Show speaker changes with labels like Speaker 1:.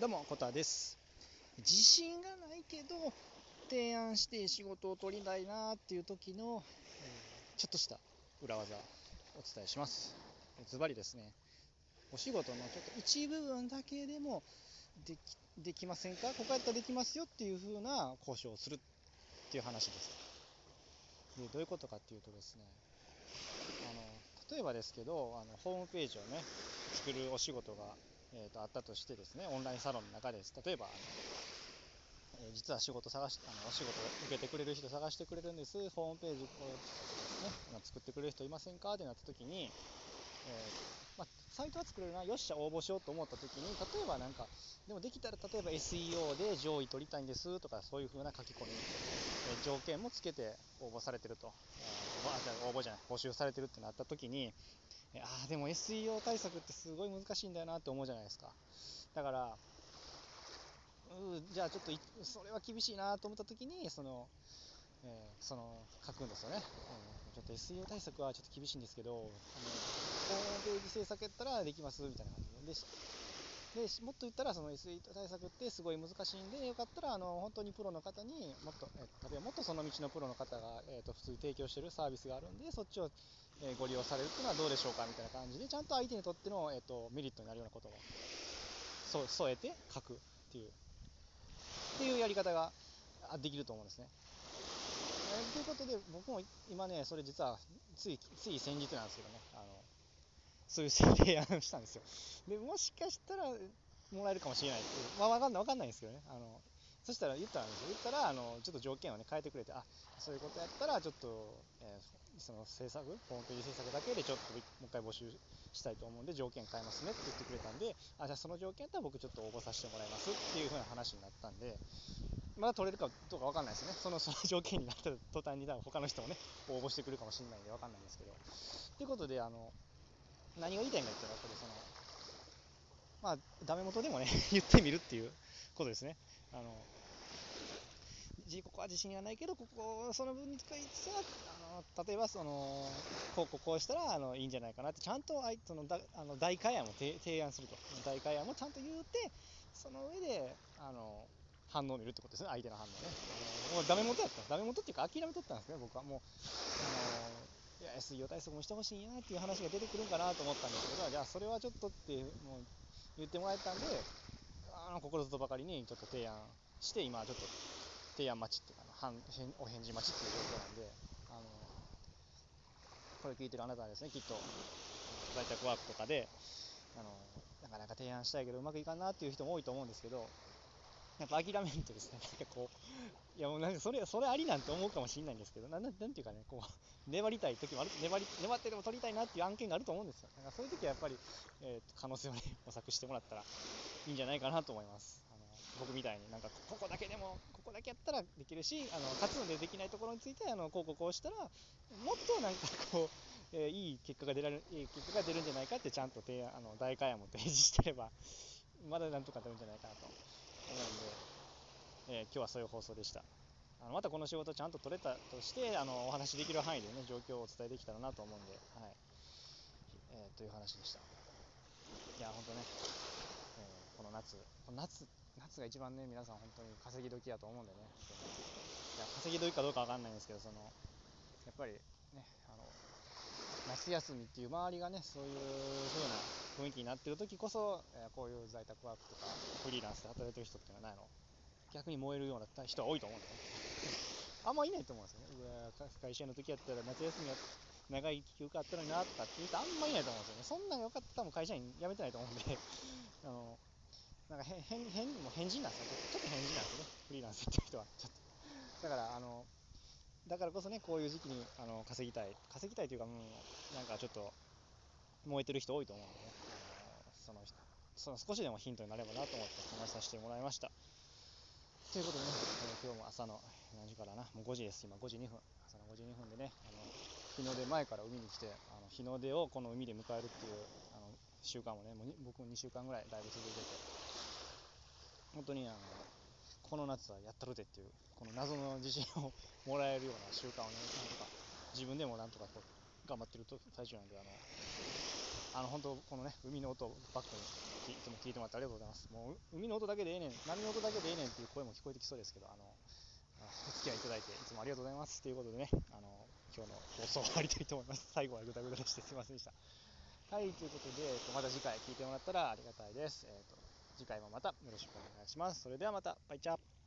Speaker 1: どうも、コタです。自信がないけど、提案して仕事を取りたいなっていう時の、えちょっとした裏技お伝えします。ズバリですね、お仕事のちょっと一部分だけでもできできませんか？ここやったらできますよっていう風な交渉をするっていう話です。でどういうことかっていうとですね、あの例えばですけど、あのホームページをね、作るお仕事がえーとあったとしてですね、オンラインサロンの中です。例えば、あのえー実は仕事探し、あのお仕事受けてくれる人探してくれるんです、ホームページを、ね、あ作ってくれる人いませんかってなった時に、えーまあ、サイトは作れるな、よっしゃ、応募しようと思った時に、例えばなんか、でもできたら例えば SEO で上位取りたいんです。とか、そういう風な書き込み、えー条件もつけて応募されてると、あ応募じゃない、募集されてるってなった時に、えあでも SEO 対策ってすごい難しいんだよなって思うじゃないですか。だからうじゃあちょっとそれは厳しいなと思った時にその、えーその書くんですよね、うん。ちょっと SEO 対策はちょっと厳しいんですけどあのホームページ制作やったらできますみたいな感じででもっと言ったらその SE 対策ってすごい難しいんでよかったらあの本当にプロの方にもっと、えー例えばもっとその道のプロの方が、えー、と普通に提供してるサービスがあるんでそっちをえご利用されるっていうのはどうでしょうかみたいな感じでちゃんと相手にとっての、えー、とメリットになるようなことをそ添えて書くっていうっていうやり方ができると思うんですね。えーということで僕も今ねそれ実はついつい先日なんですけどねあのそういう提案したんですよ。でもしかしたらもらえるかもしれないって、まあ、わかんないわかんないんですけどね。あのそしたら言ったらですよ。言ったらあのちょっと条件をね変えてくれてあそういうことやったらちょっと、えーその制作ホームページ制作だけでちょっともう一回募集したいと思うんで条件変えますねって言ってくれたんであじゃあその条件やったら僕ちょっと応募させてもらいますっていう風な話になったんでまだ取れるかどうかわかんないですね。そのその条件になった途端に多分他の人もね応募してくるかもしれないんでわかんないんですけど。ということであの何が言いたいんかって言ったらやっぱりそのまあダメ元でもね 言ってみるっていうことですねあのじここは自信がないけど、ここ、その分については、あの例えばその、こうこうこうしたらあのいいんじゃないかなって、ちゃんとあいそのだあの代替案も提提案すると、代替案もちゃんと言うて、その上であの反応を見るってことですね、相手の反応ね。もうダメ元やった、ダメ元っていうか、諦めとったんですね、僕はもう。あのいや SEO 対策もしてほしいなっていう話が出てくるんかなと思ったんですけど、じゃあそれはちょっとってもう言ってもらえたんで、あの心とばかりにちょっと提案して、今ちょっと提案待ちっていうか、反お返事待ちっていう状況なんで、あのこれ聞いてるあなたはですね、きっと、在宅ワークとかで、あのなかなか提案したいけどうまくいかんなっていう人も多いと思うんですけど、やっぱ諦めんとですね、なんかこう、いやもうなんかそれ、それありなんて思うかもしれないんですけど、なんなんていうかね、こう、粘りたい時もある、粘り、粘ってでも取りたいなっていう案件があると思うんですよ。だからそういう時はやっぱり、えー可能性をね、模索してもらったらいいんじゃないかなと思います。あの僕みたいになんかここだけでもここだけやったらできるしあの勝つのでできないところについてあのこうこうこうしたらもっとなんかこう、えーいい結果が出られるいい結果が出るんじゃないかってちゃんと提案あの大会案も提示してればまだなんとか出るんじゃないかなと思うんで、えー今日はそういう放送でした。あのまたこの仕事ちゃんと取れたとしてあのお話しできる範囲でね状況をお伝えできたらなと思うんで、はい。えーという話でした。いや本当ね、えーこの夏この夏夏が一番ね皆さん本当に稼ぎ時やと思うんでね。そのいや稼ぎ時かどうかわかんないんですけどそのやっぱりねあの夏休みっていう周りがねそういう風な雰囲気になってる時こそ、えこういう在宅ワークとかフリーランスで働いてる人っていうのはないの？逆に燃えるような人は多いと思うんでね。あんまいないと思うんですよね。会社の時やったら夏休みや長い休暇あったのになとかっていう人あんまいないと思うんですよね。そんなんよかったら多分会社員辞めてないと思うんで。あのなんか変変変もう変人なんですよちょっと変人なんですよね。フリーランスっていう人は。ちょっと。だからあのだからこそねこういう時期にあの稼ぎたい。稼ぎたいというかもうなんかちょっと燃えてる人多いと思うんでね。その人その少しでもヒントになればなと思って話させてもらいました。ということでね、えー今日も朝の何時からな？もう5時です。今5時2分。朝の5時2分でねあの日の出前から海に来てあの日の出をこの海で迎えるっていうあの習慣もねもう僕も2週間ぐらいだいぶ続いてて。本当にあのこの夏はやったるでっていうこの謎の自信をもらえるような習慣をねなんとか自分でもなんとかこう頑張ってると最中なんであのあの本当このね海の音をバックにいつも聞いてもらってありがとうございます。もう海の音だけでええねん、波の音だけでええねんっていう声も聞こえてきそうですけど、あのお付き合いいただいていつもありがとうございますということでね、あの今日の放送を終わりたいと思います。最後はぐだぐだしてすいませんでした。はい、ということで、また次回聞いてもらったらありがたいです。えっと、次回もまたよろしくお願いします。それではまた、バイチャー。